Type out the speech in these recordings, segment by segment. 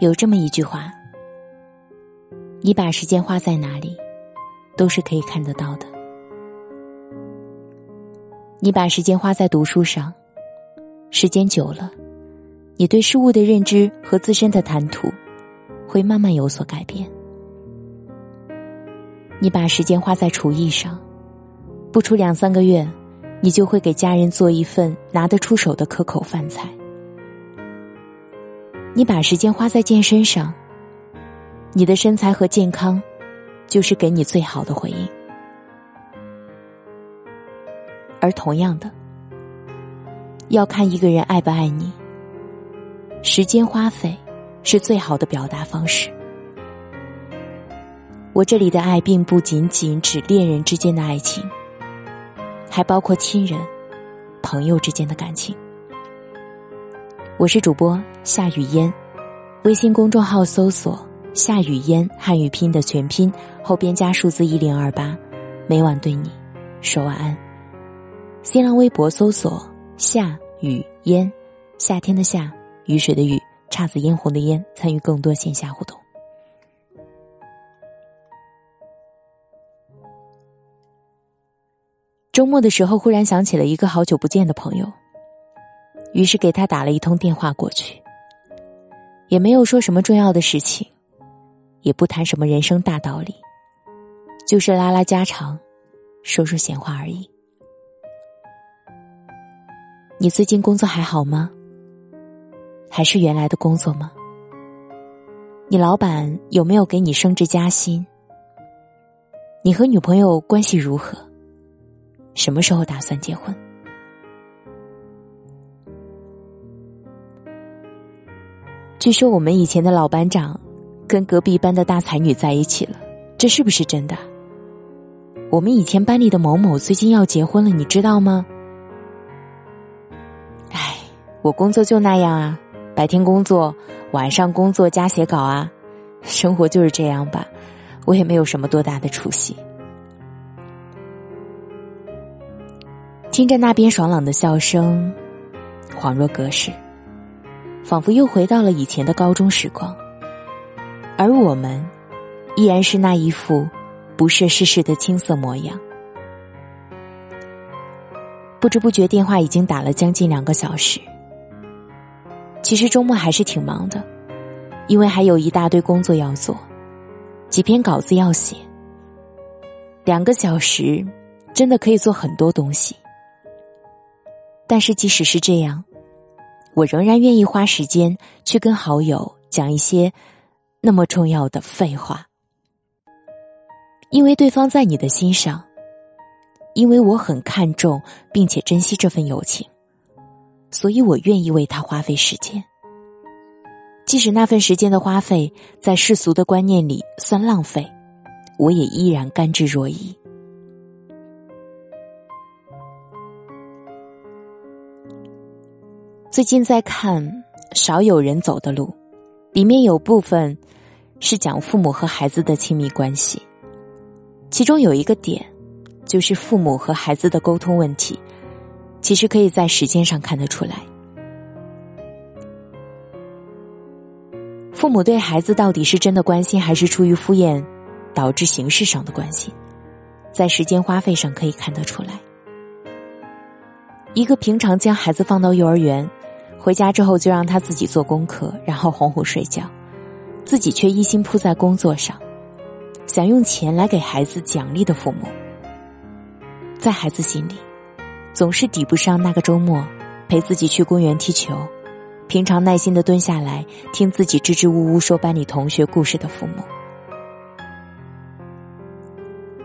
有这么一句话：你把时间花在哪里，都是可以看得到的。你把时间花在读书上，时间久了，你对事物的认知和自身的谈吐，会慢慢有所改变。你把时间花在厨艺上，不出两三个月，你就会给家人做一份拿得出手的可口饭菜。你把时间花在健身上，你的身材和健康，就是给你最好的回应。而同样的，要看一个人爱不爱你，时间花费是最好的表达方式。我这里的爱，并不仅仅指恋人之间的爱情，还包括亲人、朋友之间的感情。我是主播夏雨嫣，微信公众号搜索“夏雨嫣”汉语拼的全拼，后边加数字一零二八，每晚对你说晚安。新浪微博搜索“夏雨嫣”，夏天的夏，雨水的雨，姹紫嫣红的嫣，参与更多线下互动。周末的时候，忽然想起了一个好久不见的朋友，于是给他打了一通电话过去，也没有说什么重要的事情，也不谈什么人生大道理，就是拉拉家常，说说闲话而已。你最近工作还好吗？还是原来的工作吗？你老板有没有给你升职加薪？你和女朋友关系如何？什么时候打算结婚？据说我们以前的老班长跟隔壁班的大才女在一起了，这是不是真的？我们以前班里的某某最近要结婚了，你知道吗？我工作就那样啊，白天工作，晚上工作加写稿啊，生活就是这样吧。我也没有什么多大的出息。听着那边爽朗的笑声，恍若隔世，仿佛又回到了以前的高中时光。而我们，依然是那一副不涉世事的青涩模样。不知不觉，电话已经打了将近两个小时。其实周末还是挺忙的，因为还有一大堆工作要做，几篇稿子要写。两个小时真的可以做很多东西，但是即使是这样，我仍然愿意花时间去跟好友讲一些那么重要的废话，因为对方在你的心上，因为我很看重并且珍惜这份友情。所以我愿意为他花费时间，即使那份时间的花费在世俗的观念里算浪费，我也依然甘之若饴。最近在看《少有人走的路》，里面有部分是讲父母和孩子的亲密关系，其中有一个点，就是父母和孩子的沟通问题。其实可以在时间上看得出来，父母对孩子到底是真的关心，还是出于敷衍，导致形式上的关心，在时间花费上可以看得出来。一个平常将孩子放到幼儿园，回家之后就让他自己做功课，然后哄哄睡觉，自己却一心扑在工作上，想用钱来给孩子奖励的父母，在孩子心里。总是抵不上那个周末陪自己去公园踢球，平常耐心的蹲下来听自己支支吾吾说班里同学故事的父母，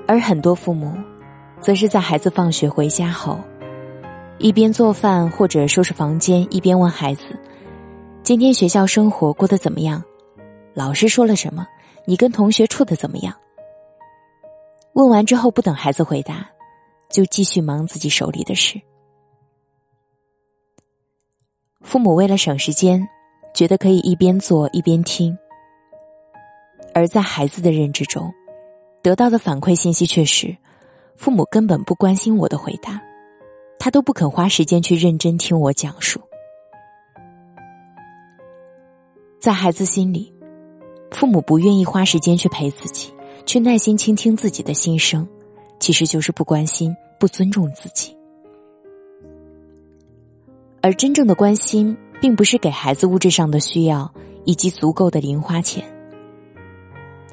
而很多父母，则是在孩子放学回家后，一边做饭或者收拾房间，一边问孩子：“今天学校生活过得怎么样？老师说了什么？你跟同学处的怎么样？”问完之后，不等孩子回答。就继续忙自己手里的事。父母为了省时间，觉得可以一边做一边听，而在孩子的认知中，得到的反馈信息却是：父母根本不关心我的回答，他都不肯花时间去认真听我讲述。在孩子心里，父母不愿意花时间去陪自己，去耐心倾听自己的心声，其实就是不关心、不尊重自己。而真正的关心，并不是给孩子物质上的需要以及足够的零花钱，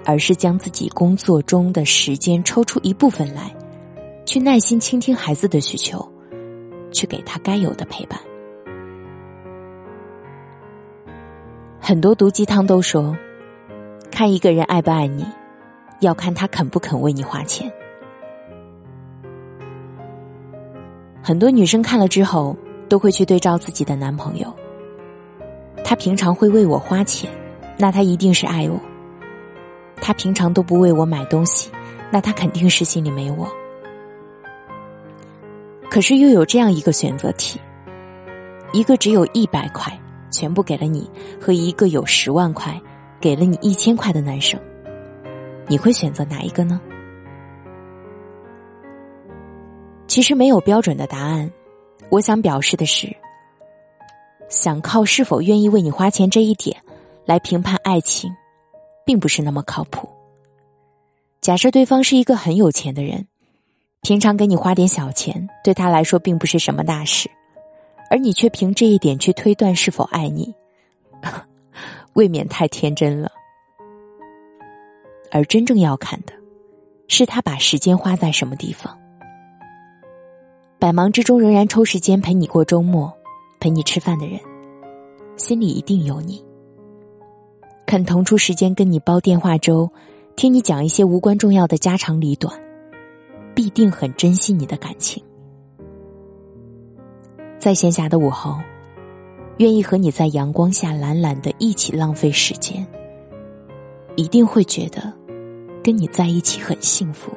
而是将自己工作中的时间抽出一部分来，去耐心倾听孩子的需求，去给他该有的陪伴。很多毒鸡汤都说，看一个人爱不爱你，要看他肯不肯为你花钱。很多女生看了之后。都会去对照自己的男朋友，他平常会为我花钱，那他一定是爱我；他平常都不为我买东西，那他肯定是心里没我。可是又有这样一个选择题：一个只有一百块全部给了你，和一个有十万块给了你一千块的男生，你会选择哪一个呢？其实没有标准的答案。我想表示的是，想靠是否愿意为你花钱这一点来评判爱情，并不是那么靠谱。假设对方是一个很有钱的人，平常给你花点小钱，对他来说并不是什么大事，而你却凭这一点去推断是否爱你，未免太天真了。而真正要看的，是他把时间花在什么地方。百忙之中仍然抽时间陪你过周末，陪你吃饭的人，心里一定有你。肯腾出时间跟你煲电话粥，听你讲一些无关重要的家长里短，必定很珍惜你的感情。在闲暇的午后，愿意和你在阳光下懒懒的一起浪费时间，一定会觉得跟你在一起很幸福。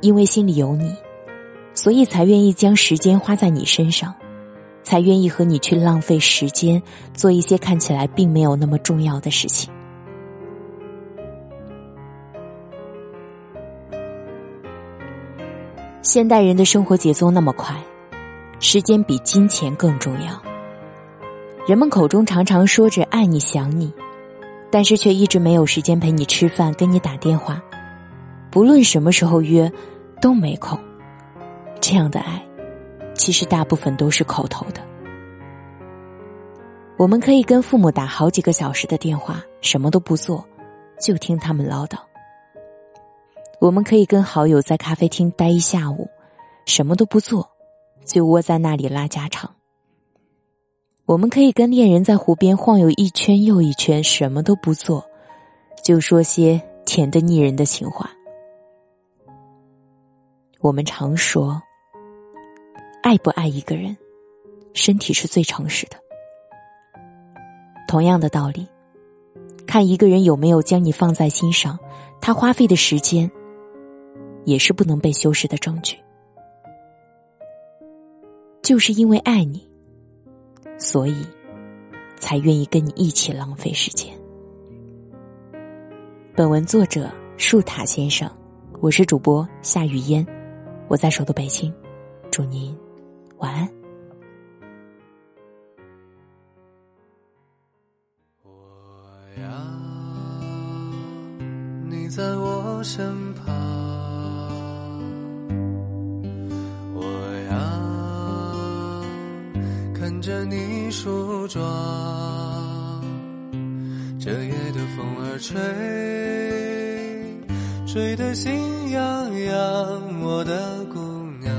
因为心里有你，所以才愿意将时间花在你身上，才愿意和你去浪费时间，做一些看起来并没有那么重要的事情。现代人的生活节奏那么快，时间比金钱更重要。人们口中常常说着爱你、想你，但是却一直没有时间陪你吃饭、跟你打电话，不论什么时候约。都没空，这样的爱，其实大部分都是口头的。我们可以跟父母打好几个小时的电话，什么都不做，就听他们唠叨；我们可以跟好友在咖啡厅待一下午，什么都不做，就窝在那里拉家常；我们可以跟恋人在湖边晃悠一圈又一圈，什么都不做，就说些甜的腻人的情话。我们常说，爱不爱一个人，身体是最诚实的。同样的道理，看一个人有没有将你放在心上，他花费的时间，也是不能被修饰的证据。就是因为爱你，所以才愿意跟你一起浪费时间。本文作者树塔先生，我是主播夏雨嫣。我在首都北京，祝您晚安。我要你在我身旁，着你梳妆，这夜的风儿吹。吹得心痒痒，我的姑娘，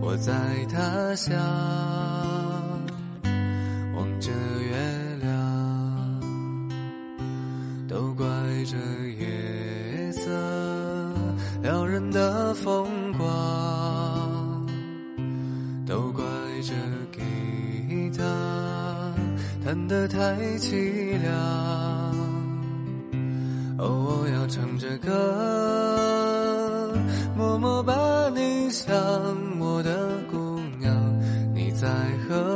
我在他乡望着月亮，都怪这夜色撩人的风光，弹得太凄凉。哦，我要唱着歌，默默把你想，我的姑娘，你在何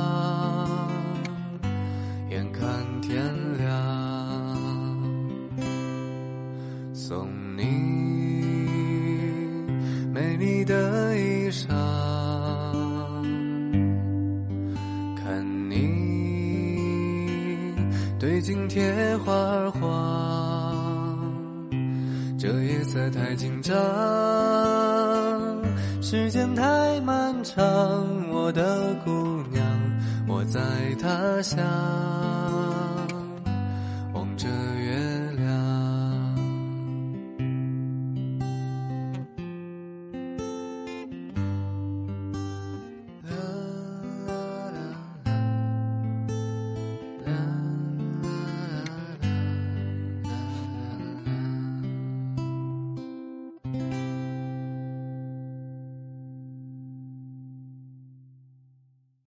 对镜贴花黄，这夜色太紧张，时间太漫长，我的姑娘。我在他乡。